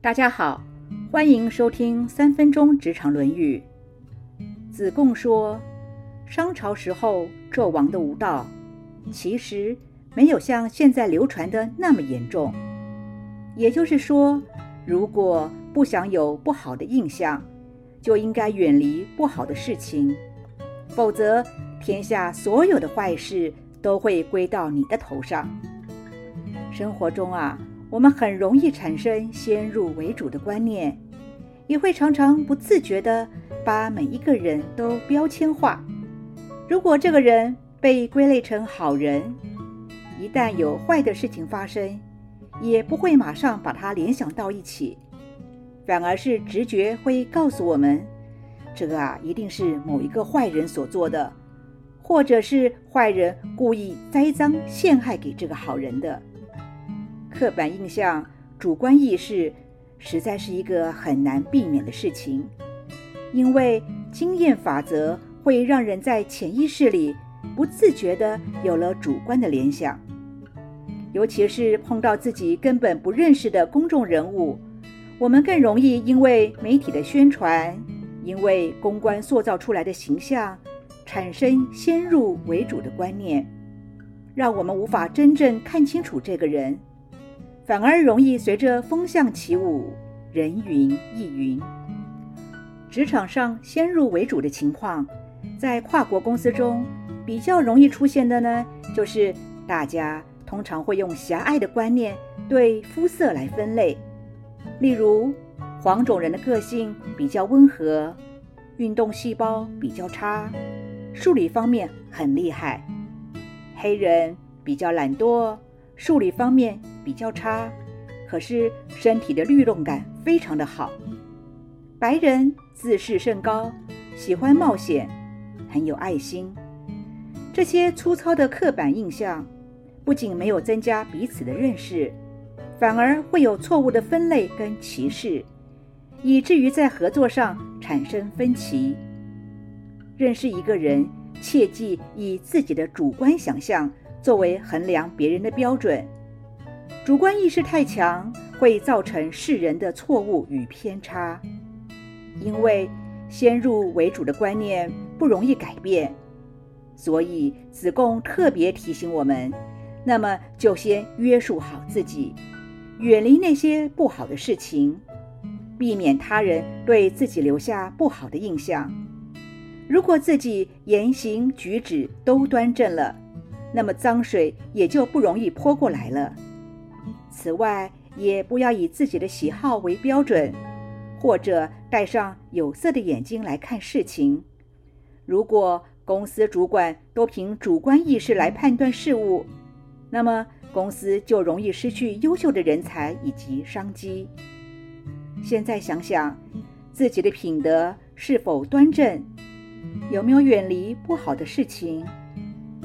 大家好，欢迎收听三分钟职场论语。子贡说，商朝时候纣王的无道，其实没有像现在流传的那么严重。也就是说，如果不想有不好的印象，就应该远离不好的事情，否则天下所有的坏事都会归到你的头上。生活中啊。我们很容易产生先入为主的观念，也会常常不自觉地把每一个人都标签化。如果这个人被归类成好人，一旦有坏的事情发生，也不会马上把他联想到一起，反而是直觉会告诉我们，这个啊一定是某一个坏人所做的，或者是坏人故意栽赃陷害给这个好人的。刻板印象、主观意识，实在是一个很难避免的事情，因为经验法则会让人在潜意识里不自觉地有了主观的联想。尤其是碰到自己根本不认识的公众人物，我们更容易因为媒体的宣传，因为公关塑造出来的形象，产生先入为主的观念，让我们无法真正看清楚这个人。反而容易随着风向起舞，人云亦云。职场上先入为主的情况，在跨国公司中比较容易出现的呢，就是大家通常会用狭隘的观念对肤色来分类，例如黄种人的个性比较温和，运动细胞比较差，数理方面很厉害；黑人比较懒惰。数理方面比较差，可是身体的律动感非常的好。白人自视甚高，喜欢冒险，很有爱心。这些粗糙的刻板印象，不仅没有增加彼此的认识，反而会有错误的分类跟歧视，以至于在合作上产生分歧。认识一个人，切忌以自己的主观想象。作为衡量别人的标准，主观意识太强会造成世人的错误与偏差。因为先入为主的观念不容易改变，所以子贡特别提醒我们：那么就先约束好自己，远离那些不好的事情，避免他人对自己留下不好的印象。如果自己言行举止都端正了。那么脏水也就不容易泼过来了。此外，也不要以自己的喜好为标准，或者戴上有色的眼睛来看事情。如果公司主管都凭主观意识来判断事物，那么公司就容易失去优秀的人才以及商机。现在想想，自己的品德是否端正，有没有远离不好的事情？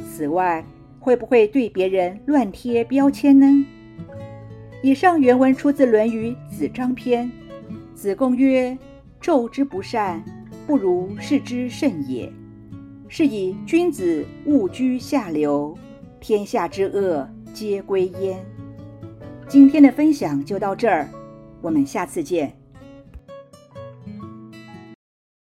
此外，会不会对别人乱贴标签呢？以上原文出自《论语·子张篇》。子贡曰：“昼之不善，不如是之甚也。是以君子勿居下流，天下之恶皆归焉。”今天的分享就到这儿，我们下次见。